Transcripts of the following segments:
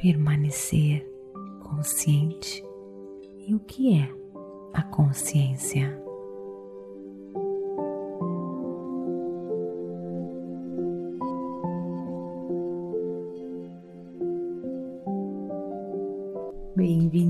permanecer consciente. E o que é a consciência? Bem-vindos a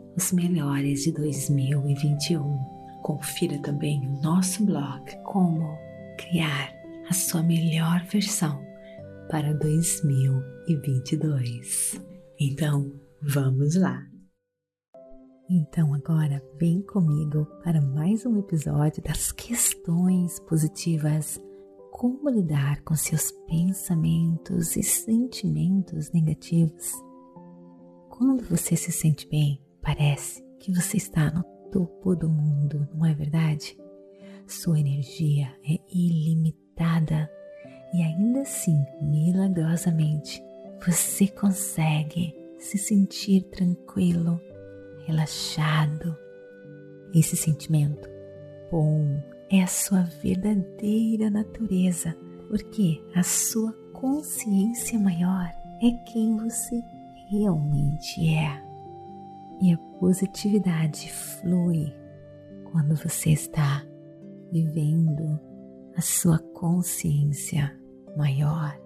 os melhores de 2021. Confira também o nosso blog Como Criar a Sua Melhor Versão para 2022. Então, vamos lá! Então, agora vem comigo para mais um episódio das questões positivas. Como lidar com seus pensamentos e sentimentos negativos? Quando você se sente bem, Parece que você está no topo do mundo, não é verdade? Sua energia é ilimitada e ainda assim, milagrosamente, você consegue se sentir tranquilo, relaxado. Esse sentimento bom é a sua verdadeira natureza, porque a sua consciência maior é quem você realmente é e a positividade flui quando você está vivendo a sua consciência maior.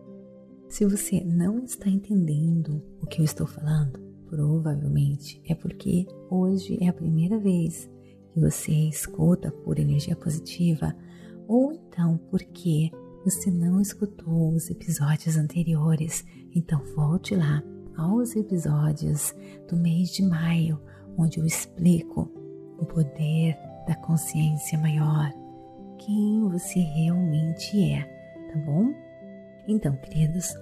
Se você não está entendendo o que eu estou falando, provavelmente é porque hoje é a primeira vez que você escuta por energia positiva, ou então porque você não escutou os episódios anteriores. Então volte lá aos episódios do mês de maio, onde eu explico o poder da consciência maior, quem você realmente é, tá bom? Então, queridos,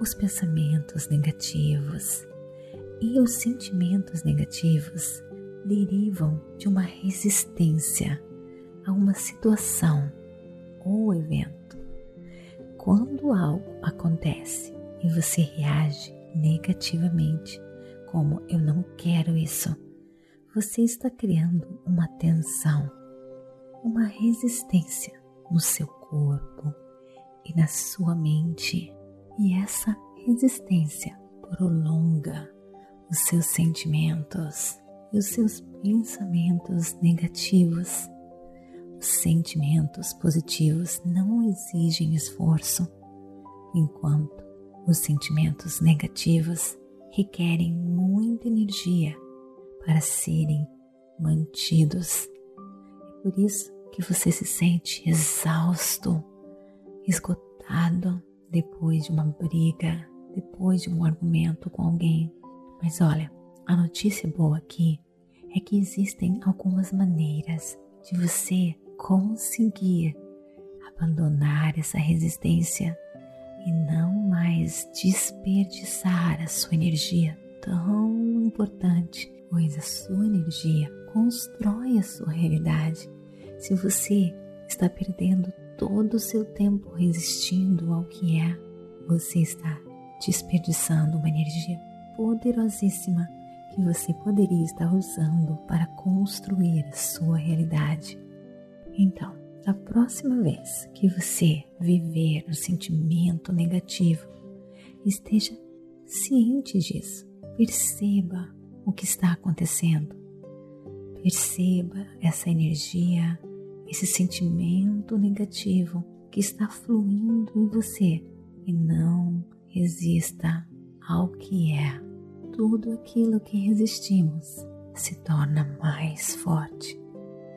os pensamentos negativos e os sentimentos negativos derivam de uma resistência a uma situação ou evento. Quando algo acontece e você reage negativamente, como eu não quero isso, você está criando uma tensão, uma resistência no seu corpo e na sua mente, e essa resistência prolonga os seus sentimentos e os seus pensamentos negativos. Os sentimentos positivos não exigem esforço, enquanto os sentimentos negativos requerem muita energia para serem mantidos. É por isso que você se sente exausto, esgotado depois de uma briga, depois de um argumento com alguém. Mas olha, a notícia boa aqui é que existem algumas maneiras de você conseguir abandonar essa resistência e não mais desperdiçar a sua energia tão importante, pois a sua energia constrói a sua realidade. Se você está perdendo todo o seu tempo resistindo ao que é, você está desperdiçando uma energia poderosíssima que você poderia estar usando para construir a sua realidade. Então, da próxima vez que você viver um sentimento negativo, esteja ciente disso. Perceba o que está acontecendo. Perceba essa energia, esse sentimento negativo que está fluindo em você e não resista ao que é. Tudo aquilo que resistimos se torna mais forte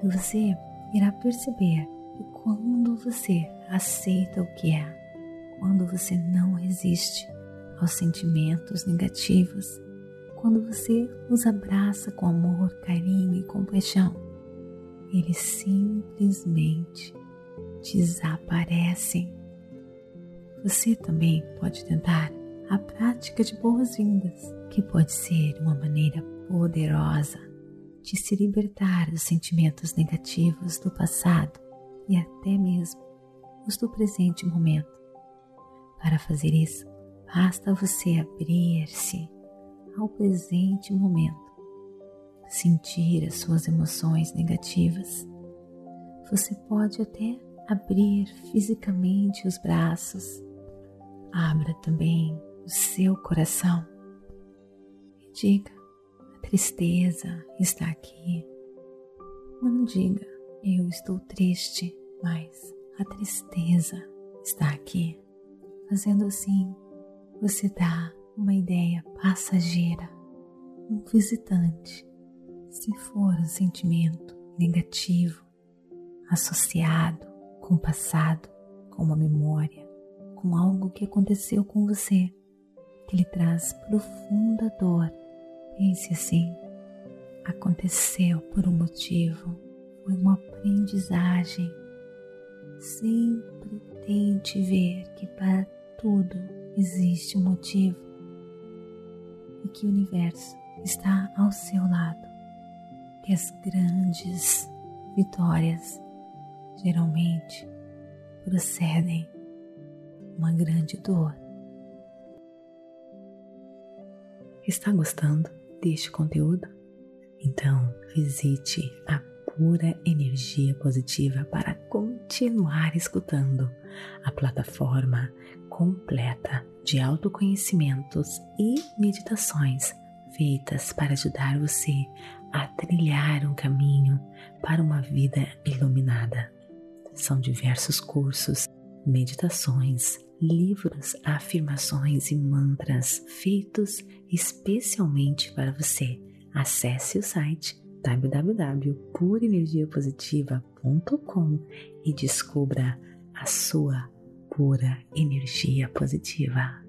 e você irá perceber quando você aceita o que é, quando você não resiste aos sentimentos negativos, quando você os abraça com amor, carinho e compaixão, eles simplesmente desaparecem. Você também pode tentar a prática de boas-vindas, que pode ser uma maneira poderosa de se libertar dos sentimentos negativos do passado e até mesmo os do presente momento. Para fazer isso, basta você abrir-se ao presente momento, sentir as suas emoções negativas. Você pode até abrir fisicamente os braços. Abra também o seu coração e diga: a tristeza está aqui. Não diga eu estou triste, mas a tristeza está aqui. Fazendo assim, você dá uma ideia passageira, um visitante. Se for um sentimento negativo associado com o passado, com uma memória, com algo que aconteceu com você, que lhe traz profunda dor. Pense assim: aconteceu por um motivo, foi uma aprendizagem. Sempre tente ver que para tudo existe um motivo e que o universo está ao seu lado, que as grandes vitórias geralmente procedem uma grande dor. Está gostando deste conteúdo? Então visite a Pura Energia Positiva para continuar escutando a plataforma completa de autoconhecimentos e meditações feitas para ajudar você a trilhar um caminho para uma vida iluminada. São diversos cursos, meditações, livros, afirmações e mantras feitos especialmente para você. Acesse o site www.purenergiapositiva.com e descubra a sua pura energia positiva.